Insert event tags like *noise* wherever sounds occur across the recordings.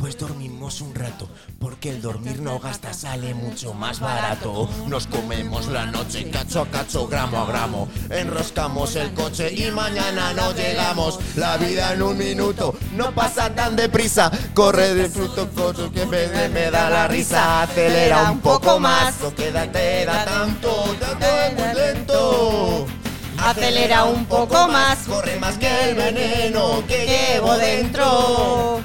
Pues dormimos un rato, porque el dormir no gasta, sale mucho más barato. Nos comemos la noche, cacho a cacho, gramo a gramo. Enroscamos el coche y mañana no llegamos. La vida en un minuto no pasa tan deprisa. Corre de fruto, cocho que me, me da la risa. Acelera un poco más, no queda, te da tanto, date muy lento. Acelera un poco más. Corre más que el veneno que llevo dentro.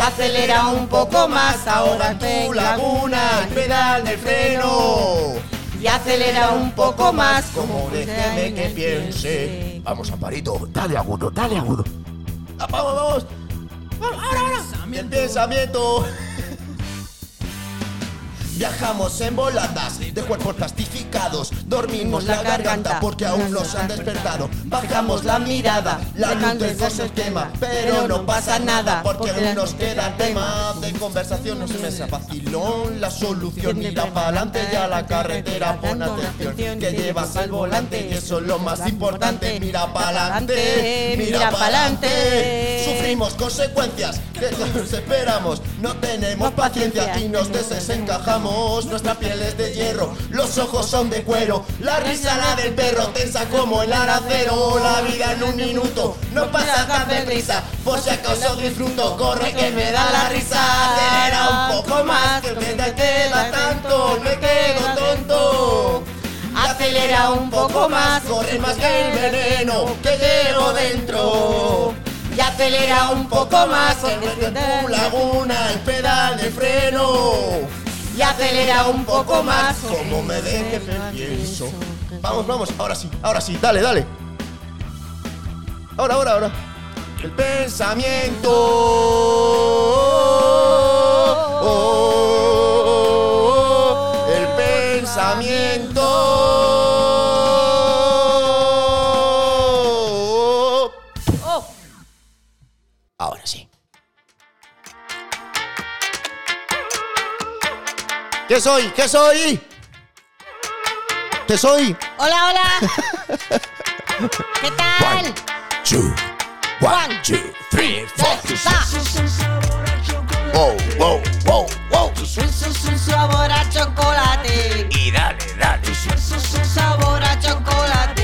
Acelera un poco más. Ahora en tu laguna, el pedal del freno. Y acelera un poco más. Como déjeme que piense. Vamos, Amparito, dale agudo, dale agudo. Ah, Vamos, vamos. Ahora, ahora. Mi pensamiento. Viajamos en voladas de cuerpos plastificados. Dormimos la garganta porque aún nos han despertado. Bajamos la mirada, la luz del se quema. Pero no pasa nada porque aún nos queda tema de conversación. No se me sea vacilón la solución. Mira pa'lante y a la carretera pon atención. Que llevas al volante y eso es lo más importante. Mira pa'lante, mira pa'lante. Sufrimos consecuencias que nos esperamos. No tenemos paciencia y nos desencajamos. Nuestra piel es de hierro, los ojos son de cuero. La risa la del perro, tensa como el aracero. La vida en un minuto no pasa tan deprisa. Por si acaso disfruto, corre que me da la risa. Acelera un poco más, que me queda tanto, me quedo tonto. Acelera un poco más. Corre más que el veneno que llevo dentro. Y acelera un poco más. En tu laguna el pedal de freno. Y acelera un poco más. Como me deje que pienso. Vamos, vamos, ahora sí, ahora sí, dale, dale. Ahora, ahora, ahora. El pensamiento. El pensamiento. Oh, Ahora sí. ¿Qué soy? ¿Qué soy? ¿Qué soy? Hola, hola. *laughs* ¿Qué tal? Two, one, two, three, four. Wow, wow, wow, wow. Sabor a chocolate. Y dale, dale. Sabor a chocolate.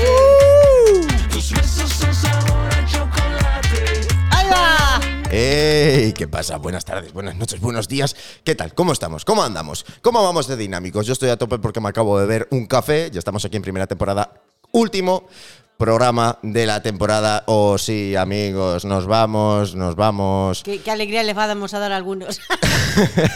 Ahí va. ¡Ey! ¿Qué pasa? Buenas tardes, buenas noches, buenos días. ¿Qué tal? ¿Cómo estamos? ¿Cómo andamos? ¿Cómo vamos de dinámicos? Yo estoy a tope porque me acabo de beber un café. Ya estamos aquí en primera temporada. Último programa de la temporada. Oh, sí, amigos, nos vamos, nos vamos. Qué, qué alegría les vamos a dar a algunos.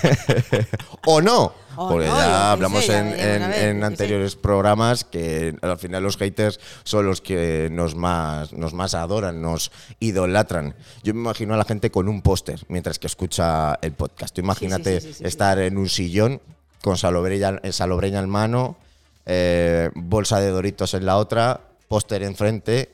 *laughs* o no. *laughs* Porque no, ya hablamos sé, en, ver, sé. anteriores programas que al final los haters son los que nos más, nos más adoran, nos idolatran. Yo me imagino a la gente con un póster mientras que escucha el podcast. Tú imagínate sí, sí, sí, estar en un sillón con salobreña, salobreña en mano, eh, bolsa de doritos en la otra, póster enfrente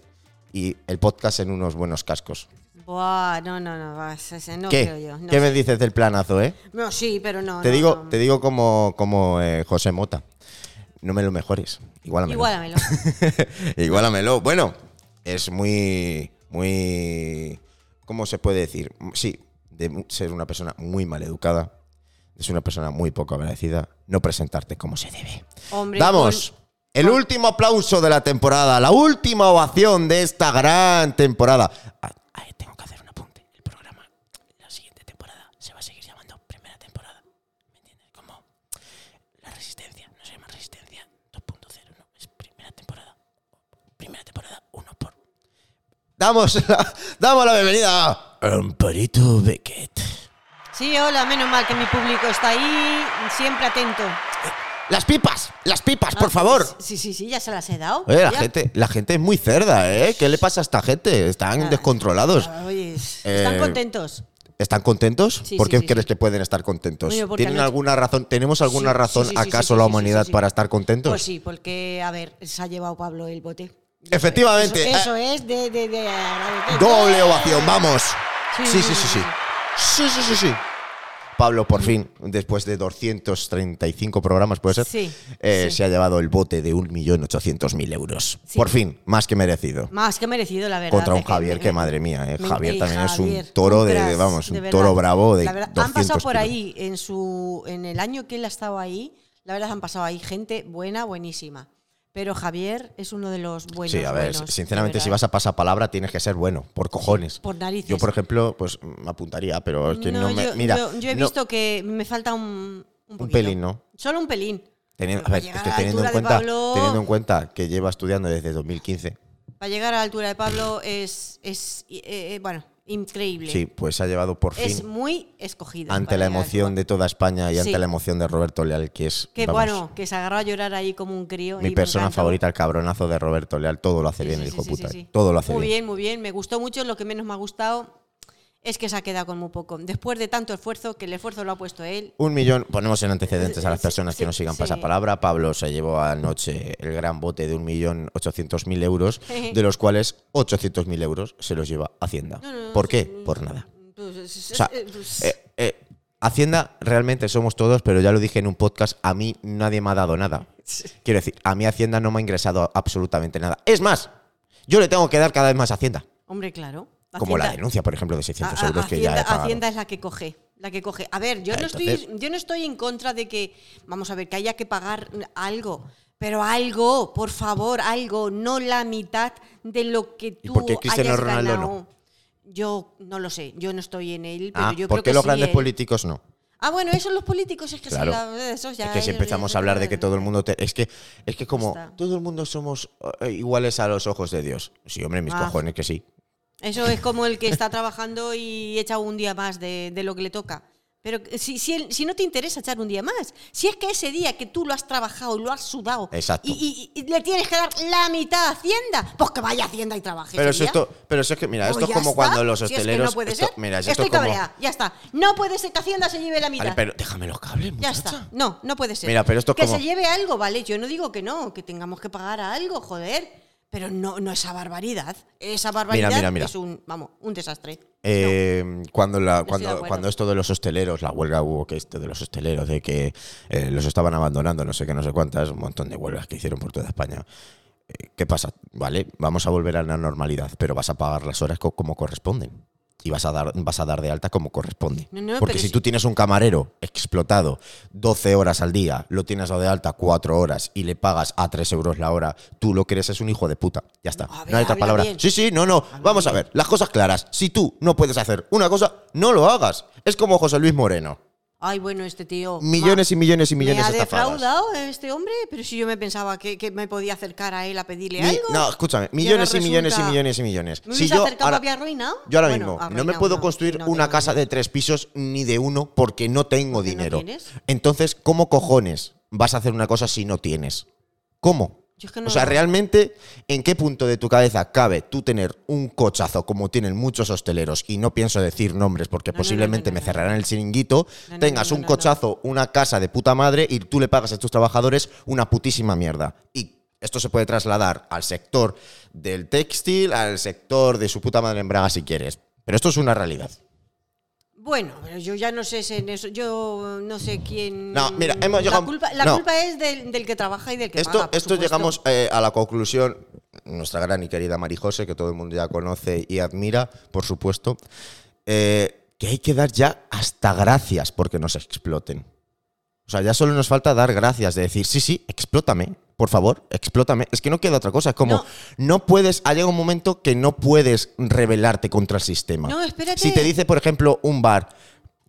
y el podcast en unos buenos cascos. Buah, no, no, no, ese- no ¿Qué? creo yo. no ¿Qué me dices del planazo, eh? No, sí, pero no. Te no, digo, no. te digo como, como eh, José Mota. No me lo mejores. Igualamelo. Igualamelo. *laughs* Igualamelo. Bueno, es muy, muy, ¿cómo se puede decir? Sí, de ser una persona muy maleducada, de ser una persona muy poco agradecida, no presentarte como se debe. Hombre, Damos el último aplauso de la temporada, la última ovación de esta gran temporada. Ah, ah, tengo que hacer un apunte. El programa, la siguiente temporada, se va a seguir llamando primera temporada. ¿Me entiendes? Como la resistencia, no se llama resistencia 2.0, no, es primera temporada. Primera temporada 1 por. Damos *laughs* la, damos la bienvenida a Amparito Beckett. Sí, hola, menos mal que mi público está ahí, siempre atento. Las pipas, las pipas, por Ah, favor. Sí, sí, sí, ya se las he dado. Oye, la Ya. gente, la gente es muy cerda, ¿eh? ¿Qué le pasa a esta gente? Están Ah. descontrolados. Ah, Oye, están Eh, contentos. ¿Están contentos? Sí, ¿Por qué sí, crees sí. que pueden estar contentos? Oye, ¿Tienen alguna razón? ¿Tenemos alguna razón acaso la humanidad para estar contentos? Pues sí, porque, a ver, se ha llevado Pablo el bote. Efectivamente. Eso, eso eh, es de, de, doble ovación, vamos. Sí, sí, sí. Sí, sí, sí, sí. Pablo, por fin, después de 235 programas, puede ser, Sí, eh, sí. se ha llevado el bote de 1.800.000 euros. Sí. Por fin, más que merecido. Más que merecido, la verdad. Contra un que Javier, que madre mía, eh. me- Javier eh, también es un toro de, vamos, de un toro bravo de La verdad, 200 Han pasado por kilos. ahí, en, su, en el año que él ha estado ahí, la verdad han pasado ahí gente buena, buenísima. Pero Javier es uno de los buenos. Sí, a ver, buenos, sinceramente, si vas a pasar palabra, tienes que ser bueno, por cojones. por narices. Yo, por ejemplo, pues me apuntaría, pero es que no, No, me. yo, mira, yo- yo he no- visto que me falta un, un, un pelín, ¿no? Solo un pelín. Teniendo, a ver, es que en, cuenta, Pablo- teniendo en cuenta que lleva estudiando desde 2015, Para llegar a la altura de Pablo es, es eh, eh, bueno, increíble. sí, pues ha llevado por Es fin, muy escogido. ante la emoción de toda España y Sí. ante la emoción de Roberto Leal, que es Que vamos, bueno, que se agarró a llorar ahí como un crío. mi persona favorita, el cabronazo de Roberto Leal. Todo lo hace Sí, bien, sí, el hijo puta. sí, sí. Todo lo hace Muy bien. bien, muy bien. Me gustó mucho. Lo que menos me ha gustado es que se ha quedado con muy poco. Después de tanto esfuerzo, que el esfuerzo lo ha puesto él. Un millón, ponemos en antecedentes a las Sí, personas que nos sigan sí. pasapalabra. Pablo se llevó anoche el gran bote de un millón ochocientos mil euros, *laughs* de los cuales 800.000 euros se los lleva Hacienda. No, no, no, ¿Por qué? Por nada. Pues, O sea, eh, pues, eh, eh, Hacienda realmente somos todos, pero ya lo dije en un podcast, a mí nadie me ha dado nada. Quiero decir, a mí Hacienda no me ha ingresado absolutamente nada. Es más, yo le tengo que dar cada vez más a Hacienda. hombre, claro. Como la denuncia, por ejemplo, de 600 A- a- euros que ya he pagado. Hacienda es la que coge. La que coge. A ver, yo Ah, no, entonces- estoy, yo no estoy en contra de que, vamos a ver, que haya que pagar algo. Pero algo, por favor, algo, no la mitad de lo que tú por qué Cristiano hayas Ronaldo no? ganado. Yo no lo sé, yo no estoy en él, pero Ah, yo ¿Por creo qué que los sí, grandes él- políticos no? Ah, bueno, eso los políticos es que Claro. la- esos ya es que si empezamos a hablar de que todo el mundo te- es que es que como Está. todo el mundo somos eh, iguales a los ojos de Dios. Sí, hombre, mis Ah. cojones que sí. Eso es como el que está trabajando y echa un día más de, de lo que le toca. Pero si, si, si no te interesa echar un día más, si es que ese día que tú lo has trabajado, lo has sudado. Y, y- y le tienes que dar la mitad a Hacienda, pues que vaya a Hacienda y trabaje. Pero día. esto, pero si es que mira, Pues esto es ya como está. cuando los Si es que hosteleros no puede esto- ser. mira, esto Estoy es como cabreada, ya está. No puede ser que Hacienda se lleve la mitad. Vale, pero déjame los cables, Ya muchacha. está. No, no puede ser. Mira, pero esto es que como- se lleve algo, ¿vale? Yo no digo que no, que tengamos que pagar a algo, joder. Pero no, no esa barbaridad. Esa barbaridad mira, mira. es un, vamos, un desastre. Eh, cuando la, cuando, cuando esto de los hosteleros, la huelga hubo que esto de los hosteleros, de que eh, los estaban abandonando, no sé qué, no sé cuántas, un montón de huelgas que hicieron por toda España. Eh, ¿Qué pasa? Vale, vamos a volver a la normalidad, pero vas a pagar las horas co- como corresponden. Y vas a dar, vas a dar de alta como corresponde. No, no, Porque si si- tú tienes un camarero explotado 12 horas al día, lo tienes dado de alta 4 horas y le pagas a 3 euros la hora, tú lo que eres es un hijo de puta. Ya está. Ver, no hay otra palabra. bien. Sí, sí, no, no. Vamos a ver, las cosas claras. Si tú no puedes hacer una cosa, no lo hagas. Es como José Luis Moreno. Ay, bueno, este tío. Millones y millones y millones me ha de estafadas. defraudado este hombre, pero si yo me pensaba que, que me podía acercar a él a pedirle Mi- algo. no, escúchame, millones y millones y millones y millones. ¿Me Si yo acercado, ahora, había arruinado? yo ahora Bueno, mismo no me puedo no, construir no una casa de tres pisos ni de uno porque no tengo ¿Porque no dinero. Entonces, ¿cómo cojones vas a hacer una cosa si no tienes? ¿Cómo? Yo es que no o sea, realmente, ¿en qué punto de tu cabeza cabe tú tener un cochazo como tienen muchos hosteleros? Y no pienso decir nombres porque No, posiblemente no, me cerrarán el chiringuito. Tengas un cochazo, una casa de puta madre y tú le pagas a tus trabajadores una putísima mierda. Y esto se puede trasladar al sector del textil, al sector de su puta madre en Braga si quieres. Pero esto es una realidad. Bueno, pero yo ya no sé si en eso. Yo no sé quién. No, mira, hemos llegado- La culpa, la no. culpa es del, del que trabaja y del que Esto, paga. por esto supuesto. llegamos eh, a la conclusión, nuestra gran y querida Marijose, que todo el mundo ya conoce y admira, por supuesto, eh, que hay que dar ya hasta gracias porque nos exploten. O sea, ya solo nos falta dar gracias, de decir, sí, sí, explótame, por favor, explótame. Es que no queda otra cosa, es como, No. no, puedes, ha llegado un momento que no puedes rebelarte contra el sistema. No, espérate. Si te dice, por ejemplo, un bar,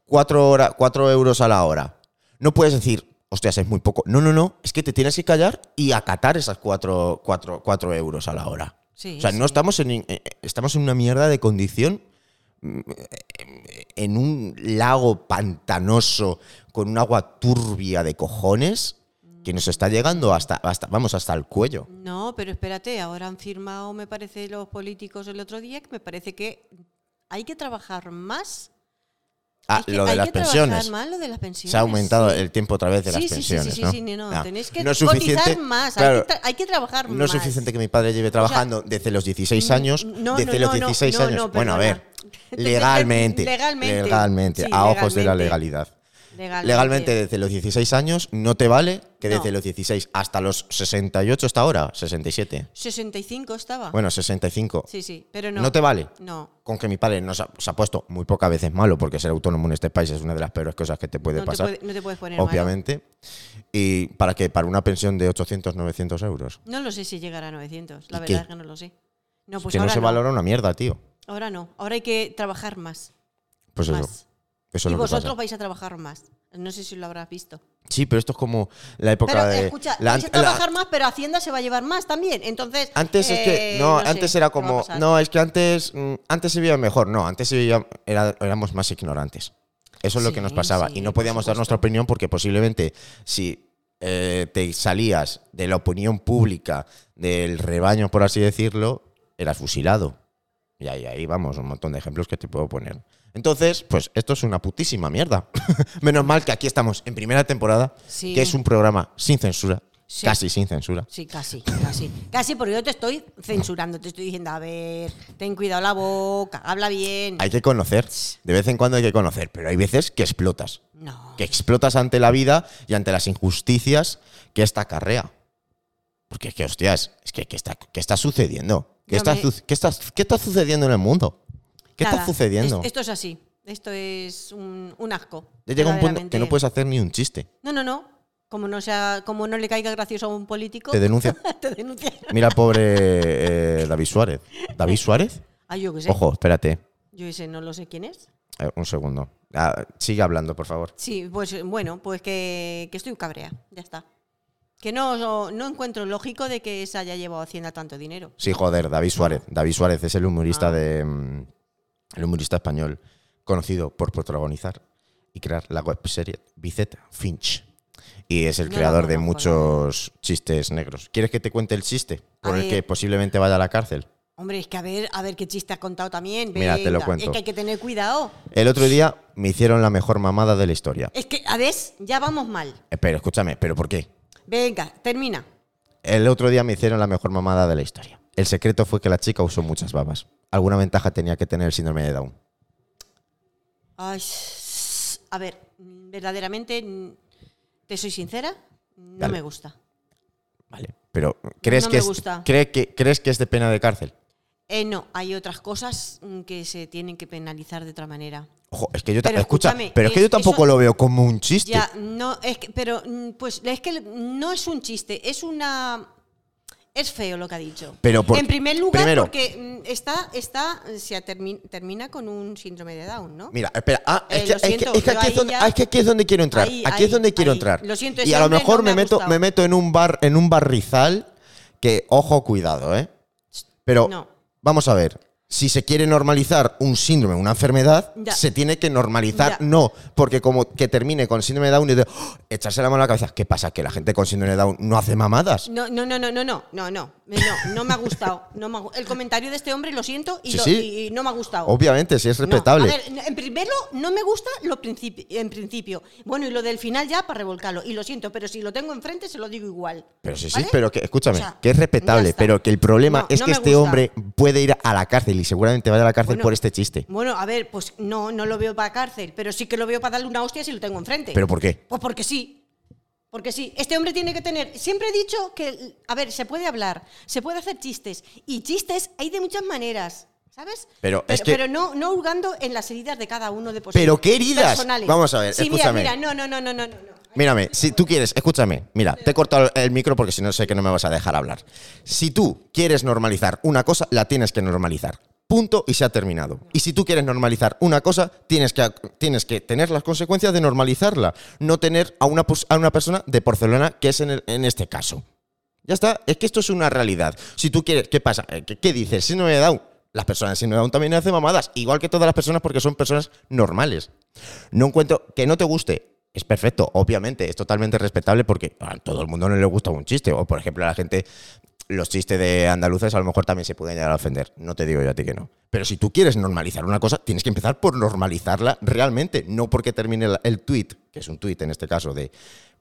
cuatro, hora, cuatro euros a la hora, no puedes decir, hostias, es muy poco. No, no, no, es que te tienes que callar y acatar esas cuatro, cuatro- cuatro euros a la hora. Sí, o sea, no estamos en, eh, estamos en una mierda de condición en un lago pantanoso con un agua turbia de cojones que nos está llegando hasta, hasta vamos, hasta el cuello. No, pero espérate, ahora han firmado, me parece, los políticos el otro día, que me parece que hay que trabajar más. Ah, Hay que- lo de hay las que pensiones. más lo de las pensiones. Se ha aumentado sí. el tiempo otra vez de Sí, las sí, pensiones, sí, ¿no? sí, sí, no, Ah, tenéis que no es suficiente, cotizar más, claro, hay, que hay que trabajar No es más. suficiente que mi padre lleve trabajando desde los 16 años, no, desde no, los no, 16 no, años. no, bueno, a ver, *laughs* legalmente, Legalmente, legalmente, sí, a ojos de la legalidad. Legalmente. legalmente desde los 16 años no te vale que desde los 16 hasta los 68 hasta ahora, 67. 65 estaba. Bueno, 65. sí, sí, pero no. no. te vale? No. Con que mi padre nos ha, se ha puesto muy pocas veces malo, porque ser autónomo en este país es una de las peores cosas que te puede No te, pasar. puede- no te puedes poner malo. obviamente. ¿Y para qué? Para una pensión de 800, 900 euros. No lo sé si llegará a 900. La ¿Y verdad qué? es que no lo sé. No, pues que no ahora se valora una mierda, tío. Ahora no. Ahora hay que trabajar más. Pues eso. más. Eso es y vosotros vais a trabajar más. No sé si lo habrás visto. Sí, pero esto es como la época Pero de. escucha, la- vais a la- trabajar más, pero Hacienda se va a llevar más también. Entonces. Antes es que. eh, No, antes era como. No, es que antes. mm, Antes se veía mejor. No, antes se veía- era- éramos más ignorantes. Eso es lo que nos pasaba. sí, y no podíamos dar nuestra opinión porque posiblemente si eh, te salías de la opinión pública del rebaño, por así decirlo, eras fusilado. Y ahí, ahí vamos, un montón de ejemplos que te puedo poner. Entonces, pues esto es una putísima mierda. *laughs* Menos mal que aquí estamos en primera temporada, Sí. que es un programa sin censura, Sí. casi sin censura. Sí, casi, casi. Casi porque yo te estoy censurando, te estoy diciendo, a ver, ten cuidado la boca, habla bien. Hay que conocer, de vez en cuando hay que conocer, pero hay veces que explotas. No. Que explotas ante la vida y ante las injusticias que esta acarrea. Porque es que, hostias, es que ¿qué está, qué está sucediendo? ¿Qué está, me- su- qué, está, ¿Qué está sucediendo en el mundo? ¿Qué Nada, está sucediendo? es- esto es así. Esto es un, un asco. Ya llega un punto que no puedes hacer ni un chiste. No, no, no. Como no, sea, como no le caiga gracioso a un político, Te denuncia. *laughs* te denuncia. Mira, pobre eh, David Suárez. ¿David Suárez? Ay, yo qué sé. Ojo, espérate. Yo ese no lo sé quién es. Eh, un segundo. Ah, sigue hablando, por favor. Sí, pues bueno, pues que, que estoy cabrea, ya está. Que no, no, encuentro lógico de que se haya llevado a Hacienda tanto dinero. Sí, joder, David Suárez. David Suárez es el humorista Ah. de. mm, El humorista español conocido por protagonizar y crear la webserie Bizet Finch. Y es el No creador de muchos chistes negros. ¿Quieres que te cuente el chiste por A el que posiblemente vaya a la cárcel? Hombre, es que a ver, a ver qué chiste has contado también. Mira, te lo cuento. Es que hay que tener cuidado. El otro día me hicieron la mejor mamada de la historia. Es que, a ver, ya vamos mal. Eh, Pero escúchame, ¿pero por qué? Venga, termina. El otro día me hicieron la mejor mamada de la historia. El secreto fue que la chica usó muchas babas. Alguna ventaja tenía que tener el síndrome de Down. Ay, a ver, verdaderamente, te soy sincera, no Dale. me gusta. Vale. Pero ¿crees, No que me es, gusta. cree que, ¿crees que es de pena de cárcel? Eh, no, hay otras cosas mm, que se tienen que penalizar de otra manera. Ojo, es que yo, Pero escucha, escúchame, pero es que yo tampoco eso- lo veo como un chiste. Ya, no, es que, pero, mm, pues, es que no es un chiste, es una... Es feo lo que ha dicho. Pero por- en primer lugar, primero- porque mm, está, está, se termi- termina con un síndrome de Down, ¿no? Mira, espera, ah, es, Eh, que, lo es que- siento, es que aquí, donde, ya- ah, es que aquí es donde quiero entrar. Ahí, aquí es donde quiero ahí. entrar. Lo siento, y a lo mejor no me meto, me meto en un bar, en un barrizal que, ojo, cuidado, ¿eh? Pero No. Vamos a ver. Si se quiere normalizar un síndrome, una enfermedad, Ya. se tiene que normalizar. Ya. No, porque como que termine con síndrome de Down y de ¡oh! echarse la mano a la cabeza. ¿Qué pasa? ¿Que la gente con síndrome de Down no hace mamadas? No, no, no, no, no, no, no, no, no, no me ha gustado. No me ha el comentario de este hombre lo siento y, Sí, lo- sí. y- no me ha gustado. Obviamente, sí es No, respetable. a ver, en primero no me gusta lo principi- en principio. Bueno, y lo del final ya para revolcarlo. Y lo siento, pero si lo tengo enfrente se lo digo igual. Pero sí, sí, pero que, escúchame, O sea, que es respetable, pero que el problema No, es no que este gusta. hombre puede ir a la cárcel y seguramente vaya a la cárcel Bueno, por este chiste. Bueno, a ver, pues no, no lo veo para cárcel, pero sí que lo veo para darle una hostia si lo tengo enfrente. ¿Pero por qué? Pues porque sí. Porque sí, este hombre tiene que tener. Siempre he dicho que, a ver, se puede hablar, se puede hacer chistes. Y chistes hay de muchas maneras, ¿sabes? Pero es que- pero no, no hurgando en las heridas de cada uno de posibles. ¿Pero qué heridas? personales. Vamos a ver, sí, escúchame. Mira, mira, no, no, no, no, no. No. Mírame, si tú quieres, escúchame, mira, te he cortado el micro porque si no sé que no me vas a dejar hablar. Si tú quieres normalizar una cosa, la tienes que normalizar. Punto y se ha terminado. Y si tú quieres normalizar una cosa, tienes que, tienes que tener las consecuencias de normalizarla. No tener a una, a una persona de porcelana, que es en, este caso. Ya está, es que esto es una realidad. Si tú quieres, ¿qué pasa? Eh, ¿Qué, dices? Síndrome de Down. Las personas de síndrome de Down también hacen mamadas, igual que todas las personas porque son personas normales. No encuentro que no te guste. Es perfecto, obviamente, es totalmente respetable porque a todo el mundo no le gusta un chiste. O, por ejemplo, a la gente, los chistes de andaluces a lo mejor también se pueden llegar a ofender. No te digo yo a ti que no. Pero si tú quieres normalizar una cosa, tienes que empezar por normalizarla realmente. No porque termine el, tweet, que es un tweet en este caso, de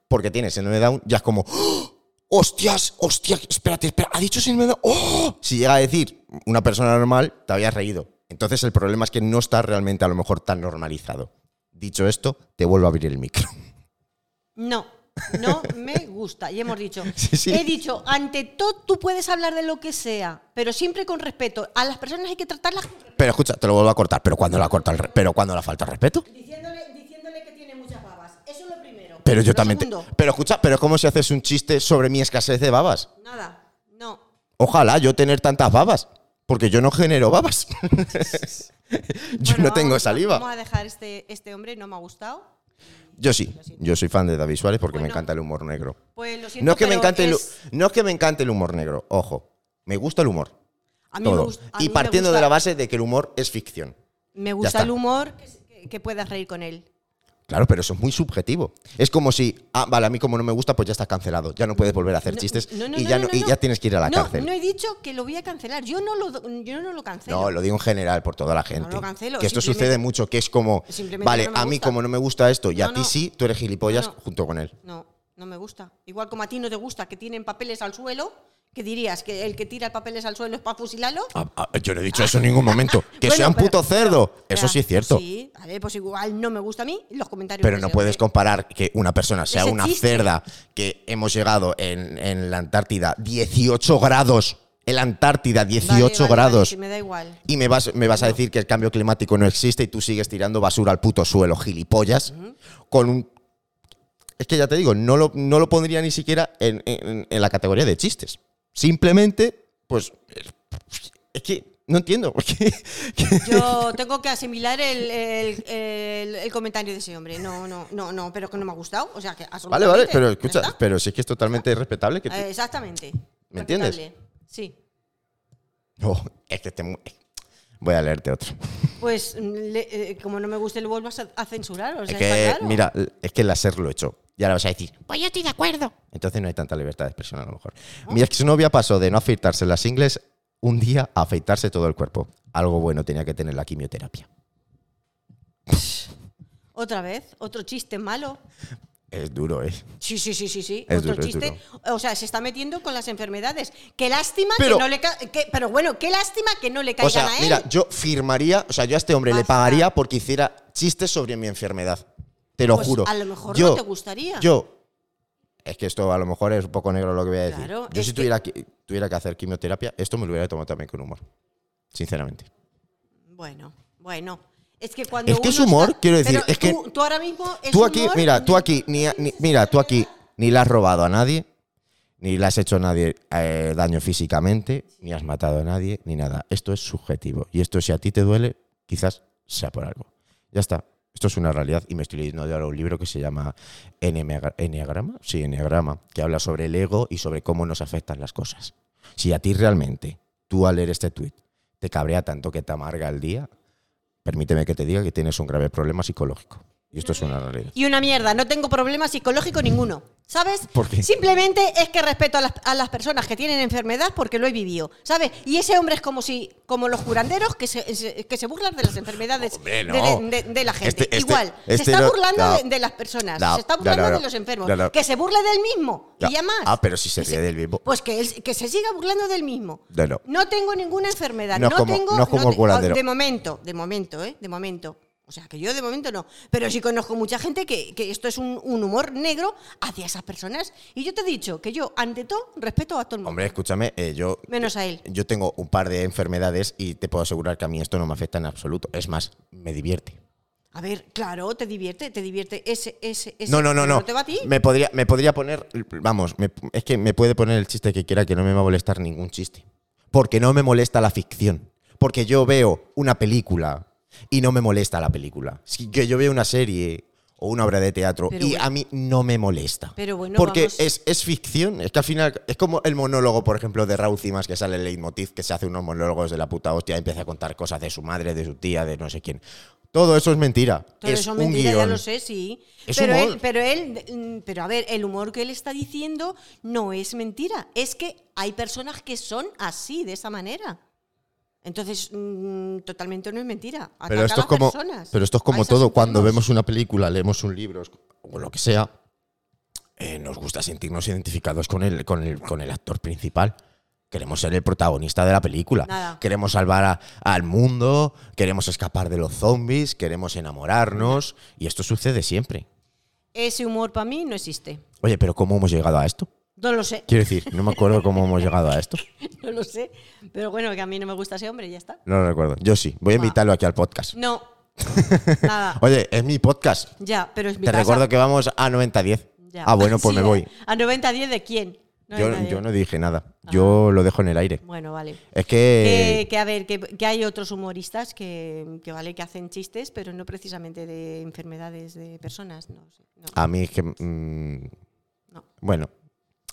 porque tienes síndrome de Down, ya es como. ¡Oh! ¡Hostias! ¡Hostia! Espérate, espera. ¿Ha dicho síndrome de Down? ¡Oh! Si llega a decir una persona normal, te habías reído. Entonces el problema es que no está realmente a lo mejor tan normalizado. Dicho esto, te vuelvo a abrir el micro. No, no me gusta. Y hemos dicho, *laughs* Sí, sí. he dicho, ante todo tú puedes hablar de lo que sea, pero siempre con respeto. A las personas hay que tratarlas con respeto. Pero escucha, te lo vuelvo a cortar. Pero cuando la corta el re- pero cuando la falta el respeto. Diciéndole, diciéndole que tiene muchas babas. Eso es lo primero. Pero yo Lo también. te- pero escucha, pero ¿cómo si haces un chiste sobre mi escasez de babas? Nada, no. Ojalá yo tener tantas babas. Porque yo no genero babas. *laughs* yo Bueno, no tengo saliva. Vamos a dejar este, este hombre, no me ha gustado. Yo sí. Yo soy fan de David Suárez porque me encanta el humor negro. Pues lo siento, No es que me encante el, no es que me encante el humor negro, ojo. Me gusta el humor. a mí me gusta- a mí y partiendo de la base de que el humor es ficción. Me gusta el humor que puedas reír con él. Claro, pero eso es muy subjetivo. Es como si, ah, vale, a mí como no me gusta, pues ya estás cancelado. Ya no puedes volver a hacer No, chistes no, no, y, no, ya no, no- y no. ya tienes que ir a la no, cárcel. No he dicho que lo voy a cancelar. Yo no lo, yo no lo cancelo. No, lo digo en general por toda la gente. lo cancelo, que esto sucede mucho, que es como, vale, no a mí como no me gusta esto y a No, ti no. sí, tú eres gilipollas No, no. junto con él. No, no me gusta. Igual como a ti no te gusta que tienen papeles al suelo, que dirías que el que tira papeles al suelo es para fusilarlo. Ah, ah, yo no he dicho eso en ningún momento. *laughs* Que Bueno, sea un pero- puto cerdo. pero- eso sí es cierto. Sí, vale, pues igual no me gusta a mí los comentarios. Pero no puedes hombre. comparar que una persona sea una chiste. cerda que hemos llegado en, en la Antártida 18 grados. En la Antártida 18 Vale, vale, vale, grados. sí, me da igual. Y me vas, me vas a decir que el cambio climático no existe y tú sigues tirando basura al puto suelo, gilipollas. Con un. Es que ya te digo, no lo, no lo pondría ni siquiera en, en- en la categoría de chistes. Simplemente, pues. Es que no entiendo. porque- *laughs* Yo tengo que asimilar el, el- el- el comentario de ese hombre. No, no, no, no, pero que no me ha gustado. O sea, que Vale, absolutamente. vale, pero ¿ya escucha, pero si es que es totalmente respetable que tú- exactamente. ¿Me entiendes? Sí. Oh, es que te mu- Voy a leerte otro. Pues mm, le- eh, como no me gusta, lo vuelvo a ce- a censurar. O sea, Es está que, claro. mira, es que el láser lo he hecho. Y ahora vas a decir, pues yo estoy de acuerdo. Entonces no hay tanta libertad de expresión a lo mejor. Mi exnovia pasó de no afeitarse las ingles un día a afeitarse todo el cuerpo. Algo bueno tenía que tener la quimioterapia. Otra vez, otro chiste malo. Es duro, ¿eh? Sí, sí, sí, sí, sí. Es Otro duro, es chiste. O sea, se está metiendo con las enfermedades. Qué lástima Pero- que no le ca- que- pero bueno, qué lástima que no le O caigan sea, a él. mira, yo firmaría, o sea, yo a este hombre le pagaría porque hiciera chistes sobre mi enfermedad. Te lo Pues juro. a lo mejor yo, no te gustaría. Yo. Es que esto a lo mejor es un poco negro lo que voy a decir. Claro, yo si tuviera que, tuviera que hacer quimioterapia, esto me lo hubiera tomado también con humor. Sinceramente. Bueno, bueno. Es que cuando Es que es humor, está- quiero decir, Pero es que tú, tú ahora mismo es Tú aquí, humor, mira, tú aquí, ni, ni- mira, tú aquí ni le has robado a nadie, ni le has hecho a nadie eh, daño físicamente, ni has matado a nadie, ni nada. Esto es subjetivo. Y esto, si a ti te duele, quizás sea por algo. Ya está. Esto es una realidad y me estoy leyendo de ahora un libro que se llama Enneagra- Enneagrama, sí, Enneagrama, que habla sobre el ego y sobre cómo nos afectan las cosas. Si a ti realmente, tú al leer este tweet, te cabrea tanto que te amarga el día, permíteme que te diga que tienes un grave problema psicológico. Y esto es una realidad. Y una mierda, no tengo problema psicológico ninguno. ¿Sabes? ¿Por qué? Simplemente es que respeto a las, a las personas que tienen enfermedad porque lo he vivido. ¿Sabes? Y ese hombre es como si, como los curanderos que se, se- que se burlan de las enfermedades Hombre, no. de, de- de la gente. Este- este- Igual, este se está no- burlando no. de, de las personas, se está burlando de los enfermos. Que se burle del mismo. Y ya más. Ah, pero si se ríe del mismo. Pues que, él- que se siga burlando del mismo. No, tengo ninguna enfermedad. No como- tengo. como el curandero. De momento, de momento, ¿eh? De momento. O sea, que yo de momento no. Pero sí conozco mucha gente que, que esto es un, un humor negro hacia esas personas. Y yo te he dicho que yo, ante todo, respeto a todo el mundo. Hombre, escúchame, eh, yo, Menos a él. yo tengo un par de enfermedades y te puedo asegurar que a mí esto no me afecta en absoluto. Es más, me divierte. A ver, claro, te divierte, te divierte ese, ese, ese. No, no, no, no. te va a ti? Me podría, me podría poner, vamos, me- es que me puede poner el chiste que quiera que no me va a molestar ningún chiste. Porque no me molesta la ficción. Porque yo veo una película y no me molesta la película. Si que yo veo una serie o una obra de teatro Pero y bueno. a mí no me molesta. Pero bueno, porque vamos- es, es ficción. Es que al final es como el monólogo, por ejemplo, de Raúl Cimas que sale el leitmotiv, que se hace unos monólogos de la puta hostia y empieza a contar cosas de su madre, de su tía, de no sé quién. Todo eso es mentira. Todo es eso un mentira, ya guion. lo sé, sí. Es pero humor. él, pero él, mm, pero a ver, el humor que él está diciendo no es mentira. Es que hay personas que son así, de esa manera. Entonces, mm, totalmente no es mentira. Pero esto a es como, personas, pero esto es a como esos todo. Cuando vemos una película, leemos un libro o lo que sea, eh, nos gusta sentirnos identificados con el, con el, con el actor principal. Queremos ser el protagonista de la película. Nada. Queremos salvar a- al mundo, queremos escapar de los zombies, queremos enamorarnos. Y esto sucede siempre. Ese humor para mí no existe. Oye, pero ¿cómo hemos llegado a esto? No lo sé, Quiero decir, no me acuerdo cómo hemos llegado a esto. *laughs* no lo sé. Pero bueno, que a mí no me gusta ese hombre y ya está. No lo recuerdo. Yo sí. Voy a Ah. invitarlo aquí al podcast. No. *laughs* Nada. Oye, es mi podcast. Ya, pero es mi Te casa. recuerdo que vamos a 90-10. Ya. Ah, bueno, pues Sí, me voy. ¿A 90-10 de quién? Yo, 90-10. yo no dije nada. Yo lo dejo en el aire. Bueno, vale. Es Que, que. que, a ver, que, que hay otros humoristas que, que vale que hacen chistes, pero no precisamente de enfermedades de personas. No sé. No, A mí es que. mm, no. bueno,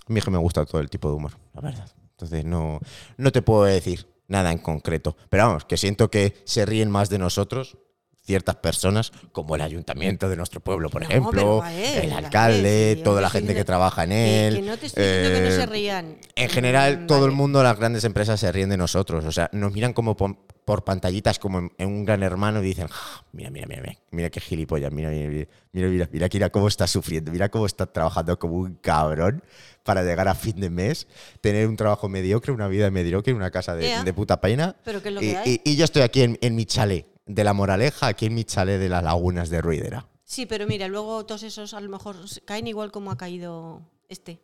a mí que me gusta todo el tipo de humor, la verdad. Entonces no, no te puedo decir nada en concreto. Pero vamos, que siento que se ríen más de nosotros ciertas personas, como el ayuntamiento de nuestro pueblo, por No, ejemplo, el alcalde, sí, toda la gente que trabaja en él. que no te estoy diciendo que no eh, se rían. En general, Mm, todo el mundo, las grandes empresas se ríen de nosotros. O sea, nos miran como por, por pantallitas, como en, en un gran hermano, y dicen, "Ah, mira, mira, mira, mira, mira qué gilipollas, mira, mira, mira, mira, mira, mira, mira cómo está sufriendo, mira cómo está trabajando como un cabrón para llegar a fin de mes, tener un trabajo mediocre, una vida mediocre, una casa de, puta pena. Pero que es lo y, que hay. y- y yo estoy aquí en, en mi chalet de la Moraleja, aquí en mi chalet de las lagunas de Ruidera. Sí, pero mira, luego todos esos a lo mejor caen igual como ha caído este.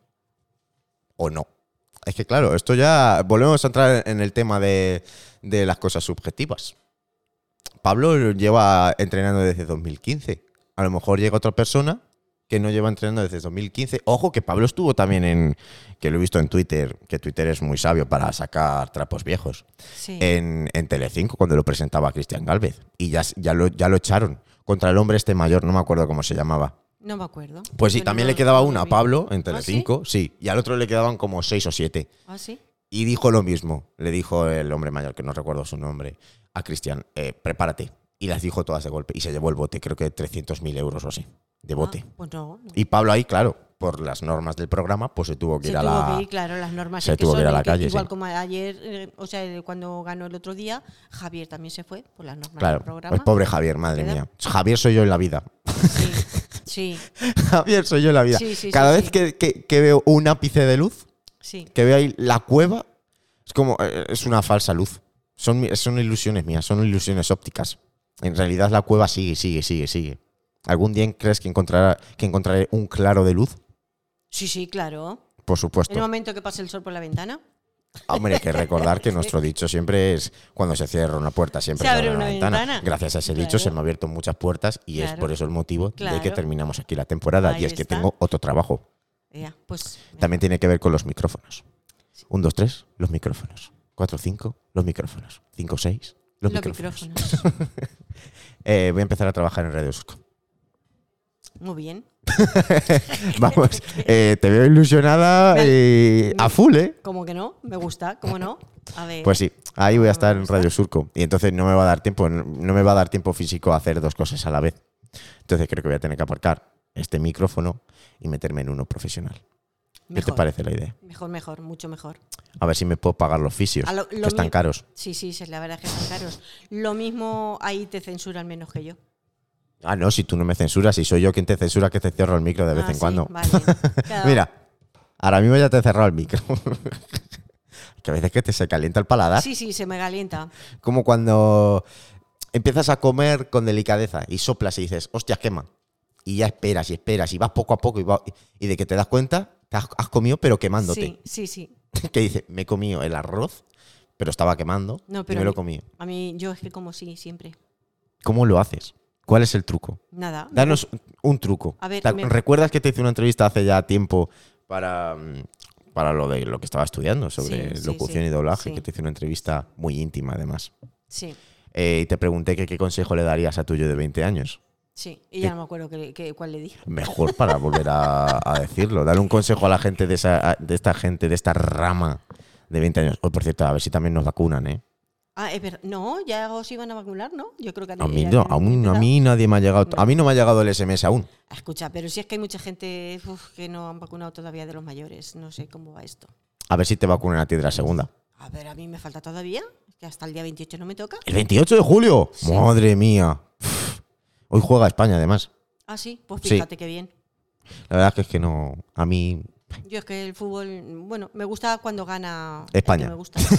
o no. Es que claro, esto ya volvemos a entrar en el tema de, de las cosas subjetivas. Pablo lleva entrenando desde 2015. A lo mejor llega otra persona que no lleva entrenando desde 2015. Ojo que Pablo estuvo también en, que lo he visto en Twitter, que Twitter es muy sabio para sacar trapos viejos, Sí. en, en Telecinco cuando lo presentaba Cristian Galvez. Y ya, ya, lo, ya lo echaron contra el hombre este mayor, no me acuerdo cómo se llamaba. no me acuerdo. Pues sí, también no- le quedaba una a. Pablo en ¿Ah, Telecinco, sí? y al otro le quedaban como seis o siete. ¿Ah, sí? Y dijo lo mismo, le dijo el hombre mayor, que no recuerdo su nombre, a Cristian, eh, prepárate. Y las dijo todas de golpe. Y se llevó el bote, creo que 300.000 euros o así, de bote. Ah, pues no. no. Y Pablo ahí, claro, por las normas del programa, pues se tuvo que Se ir a la... que ir, claro, las normas se tuvo que ir a la calle, Igual sí. como ayer, eh, o sea, cuando ganó el otro día, Javier también se fue por las normas Claro, del programa. pues pobre Javier, madre mía. Javier soy yo en la vida. Sí, sí, *laughs* Javier soy yo en la vida. Sí, sí, Cada vez. Que, que- que veo un ápice de luz, sí. que veo ahí la cueva, es como, eh, es una falsa luz. Son, son ilusiones mías, son ilusiones ópticas. En realidad la cueva sigue, sigue, sigue, sigue. ¿Algún día crees que, encontrará, que encontraré un claro de luz? Sí, sí, claro. Por En el supuesto. momento que pase el sol por la ventana, Hombre, hay que recordar que *laughs* nuestro dicho siempre es cuando se cierra una puerta, siempre Se abre una ventana. Gracias a ese dicho Claro. se me han abierto muchas puertas y es Claro. por eso el motivo de que Claro. terminamos aquí la temporada. Ahí y es que está. tengo otro trabajo. ya, pues. También tiene que ver con los micrófonos. Un, dos, tres, los micrófonos. Cuatro, cinco, los micrófonos. Cinco, seis, los, Los micrófonos. micrófonos. *laughs* Eh, voy a empezar a trabajar en Radio Surco. Muy bien. *laughs* Vamos, eh, te veo ilusionada eh, a full, ¿eh? Como que no, me gusta, ¿cómo no? A ver. Pues sí, ahí voy a estar Me en. Radio Surco. Y entonces no me va a dar tiempo, no me va a dar tiempo físico a hacer dos cosas a la vez. Entonces creo que voy a tener que aparcar este micrófono y meterme en uno profesional. ¿Qué te parece la idea? Mejor, mejor, mucho mejor. A ver si me puedo pagar los fisios, lo- que están caros. Sí, sí, sí, la verdad es que están caros. Lo mismo ahí te censuran menos que yo. Ah, no, si tú no me censuras, si soy yo quien te censura, que te cierro el micro de vez Ah, en sí, cuando. vale. *laughs* Mira, ahora mismo ya te he cerrado el micro. *laughs* que a veces que te se calienta el paladar. Sí, sí, se me calienta. Como cuando empiezas a comer con delicadeza y soplas y dices, hostia, quema. Y ya esperas y esperas y vas poco a poco y, va- y de que te das cuenta, te has, has comido pero quemándote. Sí, sí, sí. *laughs* que dice, me he comido el arroz, pero estaba quemando No, y pero me a lo mí- he comido. A mí, yo es que como sí, siempre. ¿Cómo lo haces? ¿Cuál es el truco? Nada. Danos un truco. A ver, ¿Te- me- ¿Recuerdas que te hice una entrevista hace ya tiempo para, mm, para lo de lo que estaba estudiando sobre Sí, locución sí, y doblaje? Que te hice una entrevista muy íntima, además. Sí, Eh, y te pregunté que qué consejo le darías a tuyo de 20 años. sí. Y ya no me acuerdo qué- cuál le dije. Mejor para *laughs* volver a, a decirlo. Dale un consejo a la gente de, esa, de esta gente, de esta rama de 20 años. Hoy, por cierto, a ver si también nos vacunan, ¿eh? Ah, es verdad. No, ya os iban a vacunar, ¿no? Yo creo que A mí, no, aún, a mí nadie me ha llegado. A mí no me ha llegado el SMS aún. Ah, Escucha, pero si es que hay mucha gente uf, que no han vacunado todavía de los mayores. No sé cómo va esto. A ver si te vacunan a ti de la segunda. A ver, a mí me falta todavía. Que hasta el día 28 no me toca. ¿El 28 de julio? Sí. Madre mía. Uf. Hoy juega España, además. Ah, sí. Pues Sí. fíjate qué bien. La verdad es que es que no. A mí Yo es que el fútbol, bueno, me gusta cuando gana. España. Me gusta. *laughs*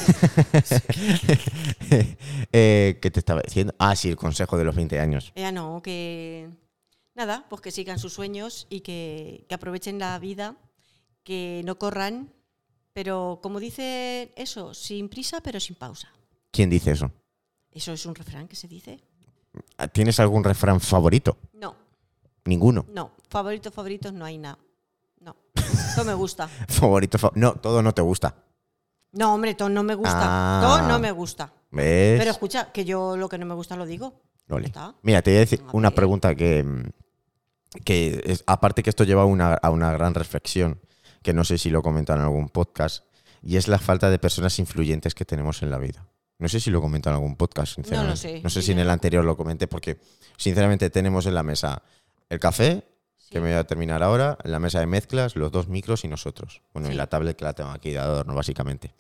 Eh, ¿Qué te estaba diciendo? Ah, sí, el consejo de los 20 años. Ya no, que. Nada, pues que sigan sus sueños y que, que aprovechen la vida, que no corran, pero como dice eso, sin prisa pero sin pausa. ¿Quién dice eso? ¿Eso es un refrán que se dice? ¿Tienes algún refrán favorito? No, Ninguno. no. Favoritos, favoritos, no hay nada. No. Todo me gusta. *laughs* Favorito, fa- no, todo no te gusta. No, hombre, todo no me gusta. Ah. Todo no me gusta. ¿Ves? Pero escucha, que yo lo que no me gusta lo digo. Está. Mira, te voy a decir A una pregunta que, que es- aparte que esto lleva a una, a una gran reflexión, que no sé si lo comentan en algún podcast, y es la falta de personas influyentes que tenemos en la vida. No sé si lo comentan en algún podcast, sinceramente. sé, No sé si en el anterior lo comenté, porque sinceramente tenemos en la mesa el café. Que me voy a terminar ahora, en la mesa de mezclas, los dos micros y nosotros. Bueno, y Sí. la tablet que la tengo aquí de adorno, básicamente.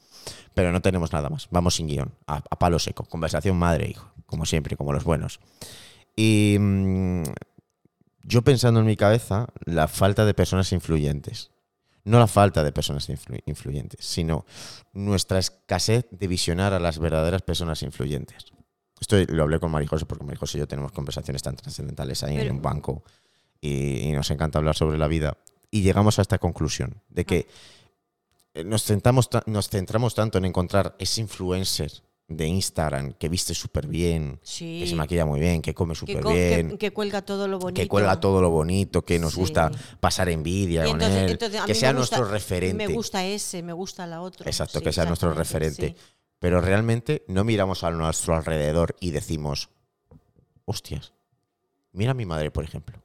Pero no tenemos nada más. Vamos sin guion, a, a palo seco. Conversación madre e hijo, como siempre, como los buenos. Y mm, yo pensando en mi cabeza, la falta de personas influyentes. No la falta de personas influ- influyentes, sino nuestra escasez de visionar a las verdaderas personas influyentes. Esto lo hablé con Marijose porque Marijose y yo tenemos conversaciones tan trascendentales ahí en Pero- un banco y, y nos encanta hablar sobre la vida. Y llegamos a esta conclusión de que eh, nos, centramos nos centramos tanto en encontrar ese influencer de Instagram que viste súper bien, Sí. que se maquilla muy bien, que come súper que- bien, que cuelga todo lo bonito. que cuelga todo lo bonito, que nos Sí. gusta pasar envidia con él, entonces que sea gusta- nuestro referente. Me gusta ese, me gusta la otra. Exacto, Sí, que sea nuestro referente. Pero realmente no miramos a nuestro alrededor y decimos, hostias, mira a mi madre, por ejemplo.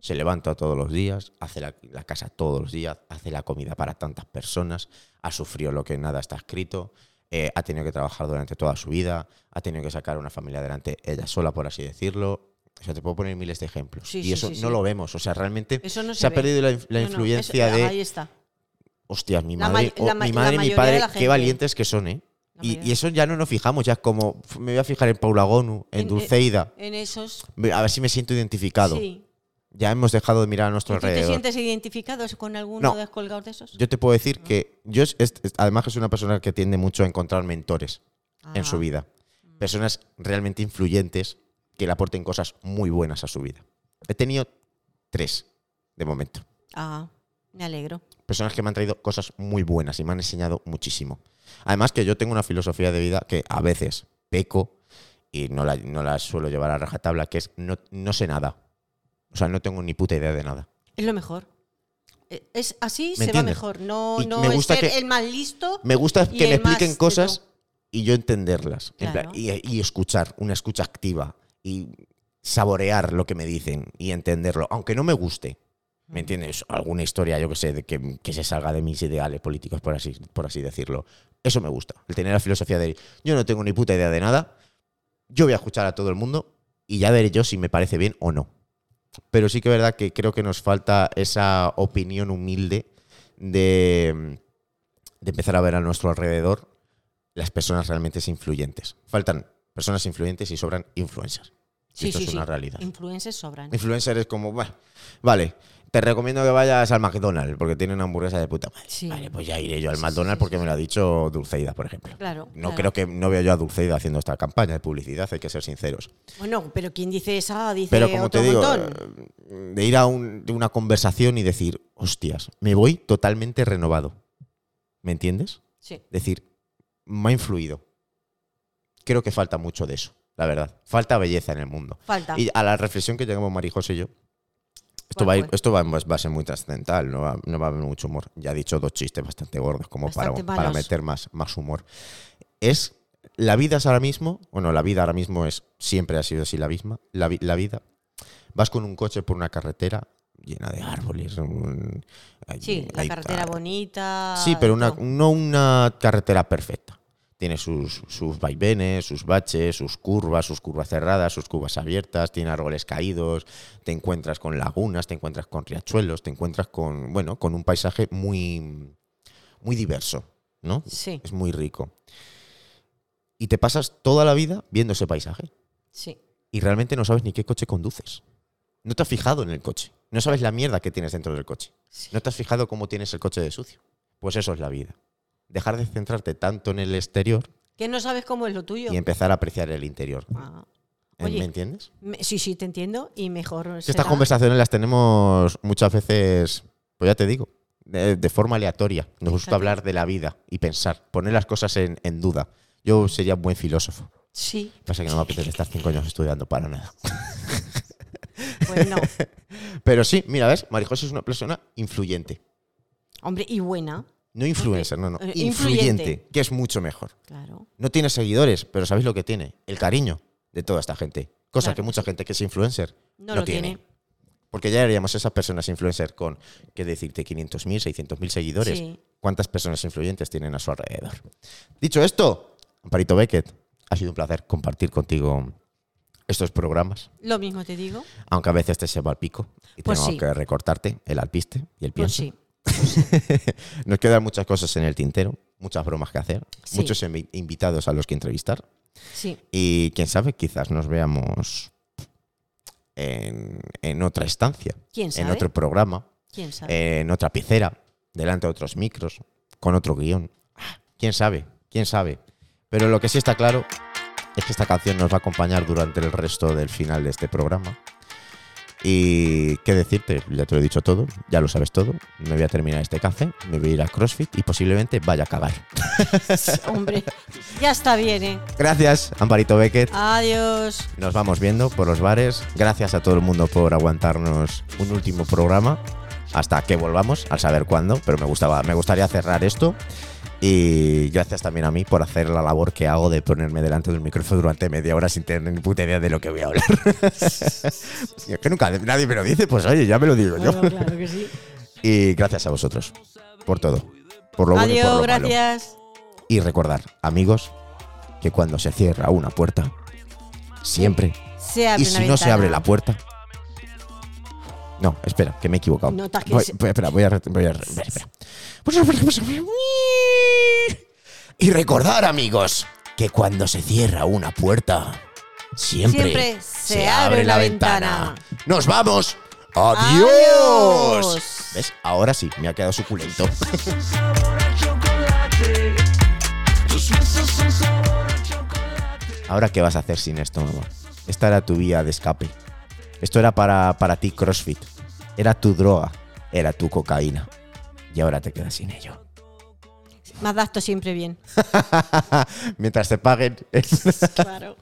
Se levanta todos los días, hace la, la casa todos los días, hace la comida para tantas personas, ha sufrido lo que nada está escrito, eh, ha tenido que trabajar durante toda su vida, ha tenido que sacar una familia adelante ella sola, por así decirlo. O sea, te puedo poner miles de ejemplos. Sí, y sí, eso sí, no lo vemos. O sea, realmente Eso no se, se ha perdido la, inf- la No, no, influencia eso- de Ahí está. hostias, mi madre, ma- la o ma- mi madre y mi padre, qué valientes que son, ¿eh? Y, eso ya no nos fijamos, ya es como "F- me voy a fijar en Paula Gonu, en En- Dulceida, En esos. a ver si me siento identificado. Sí. Ya hemos dejado de mirar a nuestro ¿Y ¿Tú te alrededor. sientes identificado con alguno No. de los colgados de esos? Yo te puedo decir que yo, es- es- además que soy una persona que tiende mucho a encontrar mentores en Ah. su vida. Personas realmente influyentes que le aporten cosas muy buenas a su vida. He tenido tres, de momento. Ah, me alegro. personas que me han traído cosas muy buenas y me han enseñado muchísimo. Además que yo tengo una filosofía de vida que a veces peco y no la, no la suelo llevar a rajatabla, que es no, no sé nada. O sea, no tengo ni puta idea de nada. Es lo mejor. Eh, Es así ¿Me se entiendes? va mejor. No, Y no me es gusta ser que- el más listo. Me gusta que me expliquen cosas y yo entenderlas. En Claro. plan, y, y escuchar, una escucha activa. Y saborear lo que me dicen y entenderlo, aunque no me guste. ¿Me entiendes? Alguna historia, yo que sé, de que, que se salga de mis ideales políticos, por así, por así decirlo. Eso me gusta. El tener la filosofía de yo no tengo ni puta idea de nada, yo voy a escuchar a todo el mundo y ya veré yo si me parece bien o no. Pero sí que es verdad que creo que nos falta esa opinión humilde de, de empezar a ver a nuestro alrededor las personas realmente influyentes. Faltan personas influyentes y sobran influencers. Sí, esto sí, es sí. una realidad. Influencers sobran. Influencer es como, "Bah, vale, te recomiendo que vayas al McDonald's porque tiene una hamburguesa de puta madre. Sí. Vale, pues ya iré yo al sí, McDonald's sí, porque me lo ha dicho Dulceida, por ejemplo. Claro. No claro. creo que no veo yo a Dulceida haciendo esta campaña de publicidad, hay que ser sinceros. Bueno, pero ¿quién dice esa? Dice Pero como otro te digo, montón. eh, de ir a un- de una conversación y decir, hostias, me voy totalmente renovado. ¿Me entiendes? Sí. Decir, me ha influido. Creo que falta mucho de eso, la verdad. Falta belleza en el mundo. Falta. Y a la reflexión que llegamos Marijos y yo, esto, ¿Cuál va a, ir- fue? esto va, va a ser muy trascendental, no va, no va a haber mucho humor. Ya he dicho dos chistes bastante gordos como para, Bastante para meter más, más humor. Es, la vida es ahora mismo, bueno, la vida ahora mismo es, siempre ha sido así la misma, la, la vida, vas con un coche por una carretera llena de árboles. un- hay- Sí, la carretera hay- bonita. Sí, pero una, no una carretera perfecta. Tiene sus, sus vaivenes, sus baches, sus curvas, sus curvas cerradas, sus curvas abiertas, tiene árboles caídos, te encuentras con lagunas, te encuentras con riachuelos, te encuentras con, bueno, con un paisaje muy, muy diverso, ¿no? Sí, Es muy rico. Y te pasas toda la vida viendo ese paisaje sí. y realmente no sabes ni qué coche conduces. No te has fijado en el coche. No sabes la mierda que tienes dentro del coche. ¿No te has fijado cómo tienes el coche de sucio? Pues eso es la vida. Dejar de centrarte tanto en el exterior Que no sabes cómo es lo tuyo. y empezar a apreciar el interior. Ah. Oye, ¿Me entiendes? Me- sí, sí, te entiendo. Y mejor. Será- estas conversaciones las tenemos muchas veces, pues ya te digo, de, de forma aleatoria. Nos gusta hablar de la vida y pensar, poner las cosas en, en duda. Yo sería un buen filósofo. Sí, Pasa que no me apetece estar cinco años estudiando para nada. pues no. *laughs* Pero sí, mira, ¿ves? Marijos es una persona influyente. Hombre, y buena, No influencer, no, no. Eh, Influyente, influyente. que es mucho mejor. claro. No tiene seguidores, pero ¿sabéis lo que tiene? El cariño de toda esta gente. Cosa Claro. que mucha gente que es influencer No, no, lo tiene. tiene. Porque ya haríamos esas personas influencer con, qué decirte, 500.000, 600.000 seguidores. Sí. ¿Cuántas personas influyentes tienen a su alrededor? Dicho esto, Amparito Beckett, ha sido un placer compartir contigo estos programas. Lo mismo te digo. Aunque a veces te se va al pico y Pues tengo sí. que recortarte el alpiste y el Pues pienso. sí. *laughs* Nos quedan muchas cosas en el tintero, muchas bromas que hacer, Sí. muchos invi- invitados a los que entrevistar. Sí. Y quién sabe, quizás nos veamos en, en otra estancia, ¿Quién en otro programa, ¿Quién sabe? en otra pecera, delante de otros micros, con otro guion. ¿Quién sabe? ¿Quién sabe? Pero lo que sí está claro es que esta canción nos va a acompañar durante el resto del final de este programa. Y qué decirte, ya te lo he dicho todo, ya lo sabes todo. Me voy a terminar este café, me voy a ir a CrossFit y posiblemente vaya a cagar. *laughs* Hombre, ya está bien, ¿eh? Gracias, Amparito Beckett. Adiós. Nos vamos viendo por los bares. Gracias a todo el mundo por aguantarnos un último programa. Hasta que volvamos, al saber cuándo. Pero me, gustaba, me gustaría cerrar esto. Y gracias también a mí por hacer la labor que hago de ponerme delante del micrófono durante media hora sin tener ni puta idea de lo que voy a hablar. *laughs* Es que nunca nadie me lo dice, pues oye, ya me lo digo yo. Claro que sí. *laughs* Y gracias a vosotros por todo. Por lo bueno y por Adiós, lo malo. gracias. Y recordar, amigos, que cuando se cierra una puerta, siempre Se abre y si no se abre la puerta. No, espera, que me he equivocado. Que Voy- voy- espera, voy a. voy a espera. Y recordar, amigos, que cuando se cierra una puerta, siempre, Siempre se abre la ventana. ¡Nos vamos! ¡Adiós! Adiós. ¿Ves? Ahora sí, me ha quedado suculento. Ahora, ¿qué vas a hacer sin esto, mamá? Esta era tu vía de escape. Esto era para, para ti CrossFit. Era tu droga. Era tu cocaína. Y ahora te quedas sin ello. Me adapto siempre bien. *laughs* Mientras te paguen. *laughs* Claro.